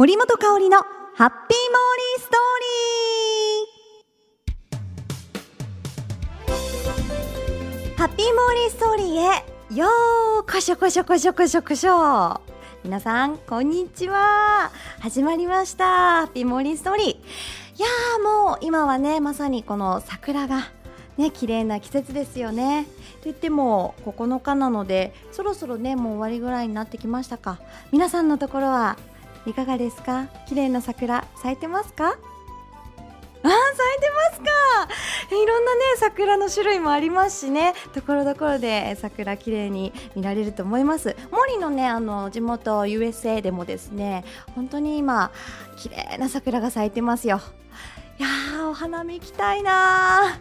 森本香里のハッピーモーリーストーリー。ハッピーモーリーストーリーへよーこしょこしょこしょこしょこしょ皆さんこんにちは。始まりました。ハッピーモーリーストーリー。いやーもう今はねまさにこの桜がね綺麗な季節ですよね。と言っても9日なのでそろそろねもう終わりぐらいになってきましたか。皆さんのところはいかがですか？綺麗な桜咲いてますか？あ咲いてますか！いろんなね桜の種類もありますしね。ところどころで桜綺麗に見られると思います。森のねあの地元 USA でもですね本当に今綺麗な桜が咲いてますよ。いやーお花見行きたいな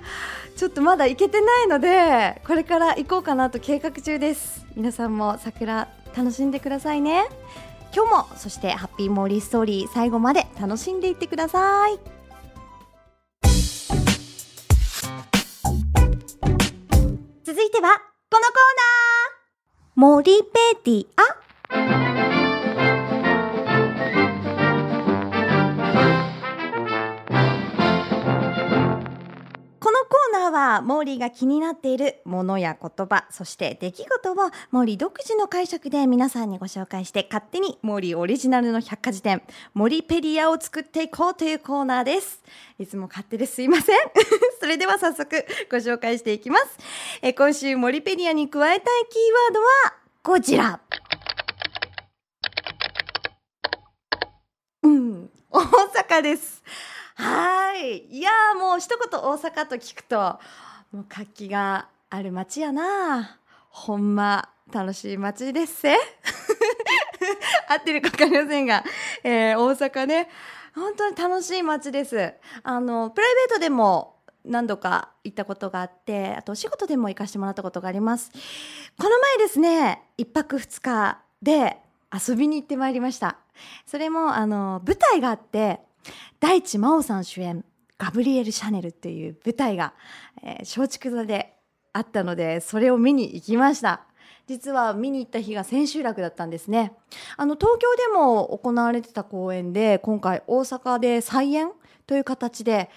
ちょっとまだ行けてないのでこれから行こうかなと計画中です。皆さんも桜楽しんでくださいね。今日もそしてハッピーモーリーストーリー最後まで楽しんでいってください。続いてはこのコーナー。モリペディア。のコーナーはモーリーが気になっているものや言葉そして出来事をモーリー独自の解釈で皆さんにご紹介して勝手にモーリーオリジナルの百科事典モリペディアを作っていこうというコーナーです。いつも勝手ですいません。それでは早速ご紹介していきます。え今週モリペディアに加えたいキーワードはこちら。うん。大阪です。はい。いやーもう一言大阪と聞くと、もう活気がある街やなほんま、楽しい街ですせ 合ってるかわかりませんが、えー、大阪ね、本当に楽しい街です。あの、プライベートでも何度か行ったことがあって、あとお仕事でも行かせてもらったことがあります。この前ですね、一泊二日で遊びに行ってまいりました。それも、あの、舞台があって、大地真央さん主演、ガブリエル・シャネルっていう舞台が、えー松竹座であったので、それを見に行きました。実は見に行った日が千秋楽だったんですね。あの、東京でも行われてた公演で、今回大阪で再演という形で、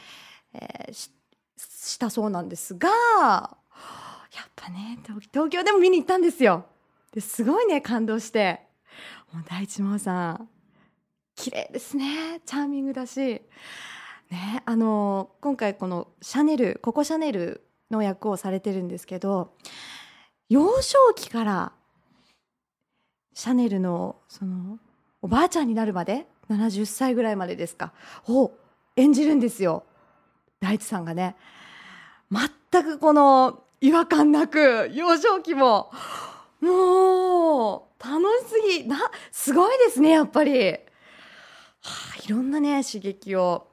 えーししたそうなんですが、やっぱね、東東京でも見に行ったんですよ。ですごいね、感動して。もう大地真央さん、綺麗ですね。チャーミングだし。ね、あの、今回このシャネル、ココシャネルの役をされてるんですけど、幼少期からシャネルの、その、おばあちゃんになるまで、70歳ぐらいまでですか、を演じるんですよ。大地さんがね。全くこの違和感なく、幼少期も、もう、楽しすぎ、な、すごいですね、やっぱり。いろんなね、刺激を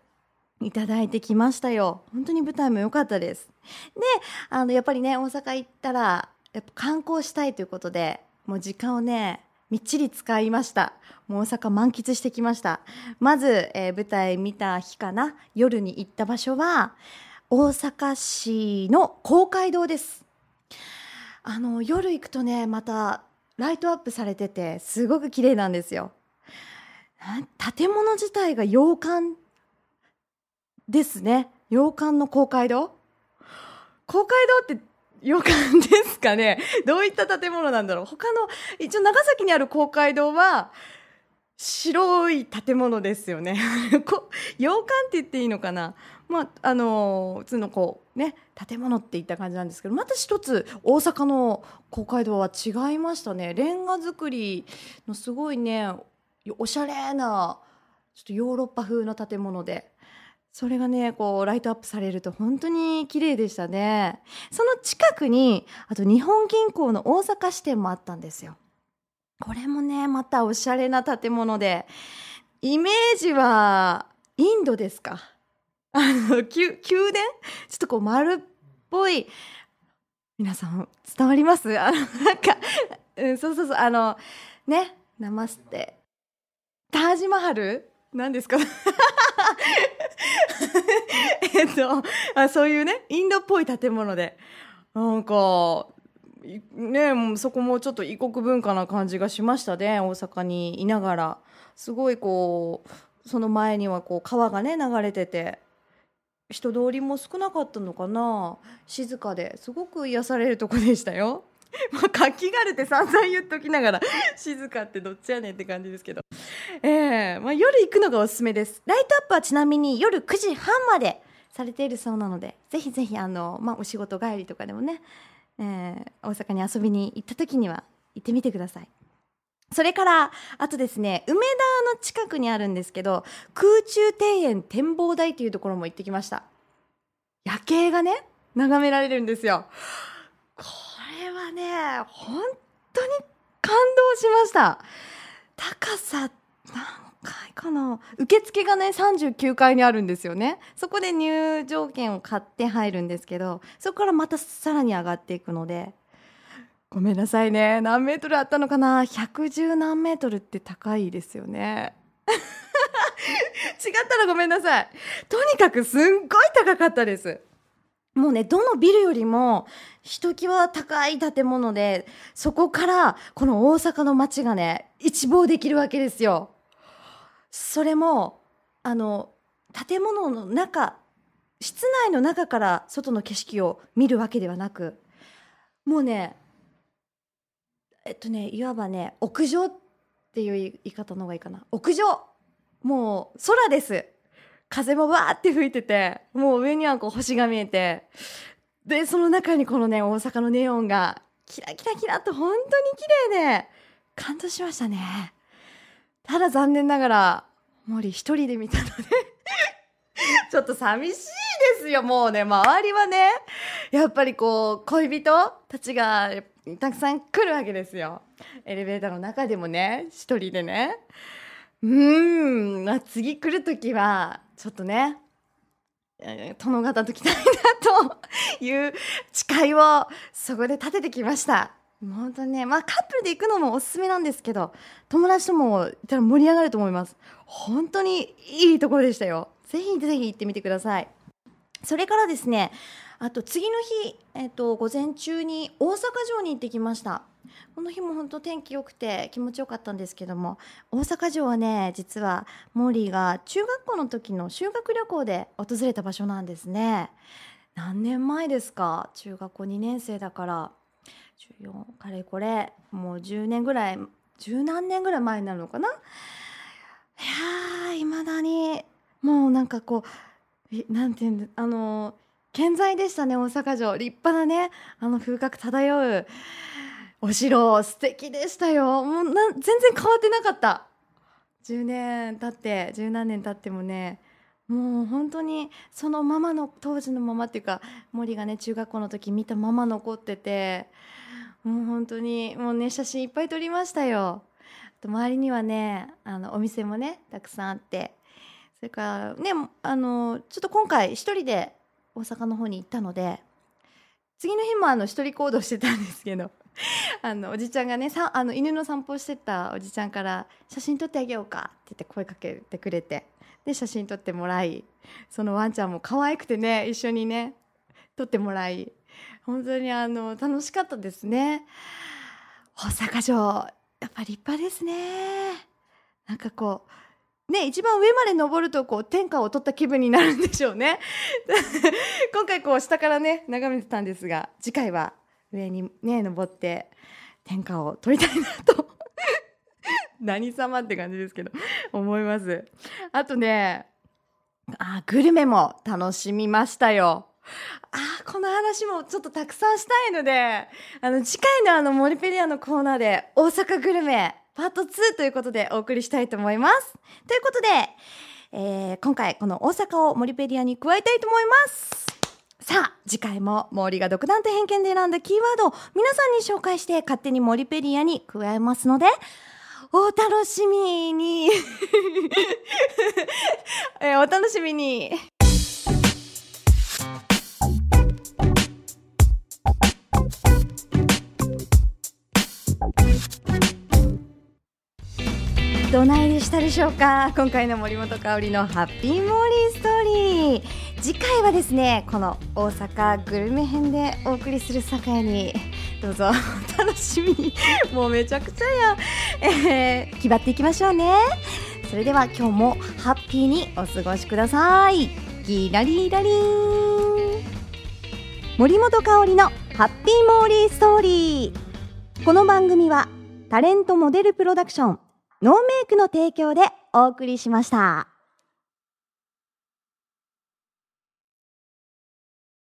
いただいてきましたよ。本当に舞台も良かったです。で、あの、やっぱりね、大阪行ったら、やっぱ観光したいということで、もう時間をね、みっちり使いました。もう大阪満喫してきました。まず、えー舞台見た日かな、夜に行った場所は、大阪市の公会堂です。あの、夜行くとね、また、ライトアップされてて、すごく綺麗なんですよ。建物自体が洋館ですね。洋館の公会堂？公会堂って洋館ですかね？どういった建物なんだろう？他の、一応長崎にある公会堂は、白い建物ですよね。洋館って言っていいのかな？まあ、あの普通のこうね、建物っていった感じなんですけど、また一つ大阪の公会堂は違いましたね。レンガ造りのすごいね、おしゃれな、ちょっとヨーロッパ風の建物で、それがね、こう、ライトアップされると本当に綺麗でしたね。その近くに、あと日本銀行の大阪支店もあったんですよ。これもね、またおしゃれな建物で、イメージは、インドですか？あの、宮、宮殿？ちょっとこう丸っぽい、皆さん伝わります？あの、なんか、うん、そうそうそう、あの、ね、ナマステ。タージマハル？何ですか？えっとあ、そういうね、インドっぽい建物で、なんか、ねもうそこもちょっと異国文化な感じがしましたね、大阪にいながら。すごいこうその前にはこう川がね流れてて人通りも少なかったのかな静かですごく癒されるとこでしたよ。まあ、活気があるって散々言っときながら 静かってどっちやねんって感じですけど、えーまあ、夜行くのがおすすめです。ライトアップはちなみに夜9時半までされているそうなのでぜひぜひあの、まあ、お仕事帰りとかでもね、えー、大阪に遊びに行った時には行ってみてください。それからあとですね梅田の近くにあるんですけど空中庭園展望台というところも行ってきました。夜景がね眺められるんですよ。はね本当に感動しました。高さ何階かな？受付がね39階にあるんですよね。そこで入場券を買って入るんですけどそこからまたさらに上がっていくのでごめんなさいね。何メートルあったのかな？110何メートルって高いですよね。違ったらごめんなさい。とにかくすんごい高かったです。もうねどのビルよりもひときわ高い建物でそこからこの大阪の街がね一望できるわけですよ。それもあの建物の中室内の中から外の景色を見るわけではなくもうねえっとねいわばね屋上っていう言い方の方がいいかな。屋上。もう空です。風もわーって吹いててもう上にはこう星が見えてでその中にこのね大阪のネオンがキラキラキラと本当に綺麗で感動しましたね。ただ残念ながら森一人で見たので ちょっと寂しいですよもうね周りはね。やっぱりこう恋人たちがたくさん来るわけですよ。エレベーターの中でもね一人でね。うーん、まあ、次来る時はちょっとね殿方と来たいなと いう誓いをそこで立ててきました。本当にねまあカップルで行くのもおすすめなんですけど友達ともいたら盛り上がると思います。本当にいいところでしたよ。ぜひぜひ行ってみてください。それからですねあと次の日、えっと、午前中に大阪城に行ってきました。この日も本当天気良くて気持ちよかったんですけども大阪城はね実はモーリーが中学校の時の修学旅行で訪れた場所なんですね。何年前ですか？中学校2年生だから。14かれこれもう10年ぐらい十何年ぐらい前になるのかな？いやいまだにもうなんかこうなんていうんあの健在でしたね大阪城。立派なねあの風格漂う。お城素敵でしたよ。もうな全然変わってなかった。10年経って十何年経ってもねもう本当にそのままの当時のままっていうか森がね中学校の時見たまま残っててもう本当にもうね写真いっぱい撮りましたよ。あと周りにはねあのお店もねたくさんあって。それからねあのちょっと今回一人で大阪の方に行ったので次の日もあの一人行動してたんですけど。あのおじちゃんがねさあの犬の散歩してたおじちゃんから「写真撮ってあげようか」って言って声かけてくれてで写真撮ってもらいそのワンちゃんも可愛くてね一緒にね撮ってもらい本当にあの楽しかったですね。大阪城やっぱ立派ですね。なんかこうね一番上まで登るとこう天下を取った気分になるんでしょうね。今回こう下からね眺めてたんですが次回は上にね登って天下を取りたいなと。何様って感じですけど思います。あとねあグルメも楽しみましたよ。あこの話もちょっとたくさんしたいのであの次回のあのモリペディアのコーナーで大阪グルメパート2ということでお送りしたいと思います。ということで、えー、今回この大阪をモリペディアに加えたいと思います。さあ、次回も毛利が独断と偏見で選んだキーワードを皆さんに紹介して勝手にモリペリアに加えますので、お楽しみに。えお楽しみに。どないでしたでしょうか今回の森本香里のハッピーモーリーストーリー。次回はですねこの大阪グルメ編でお送りする酒屋にどうぞ。お楽しみに。もうめちゃくちゃや、えー、決まっていきましょうね。それでは今日もハッピーにお過ごしくださいギラリラリン森本香里のハッピーモーリーストーリー。この番組はタレントモデルプロダクション。ノーメイクの提供でお送りしました。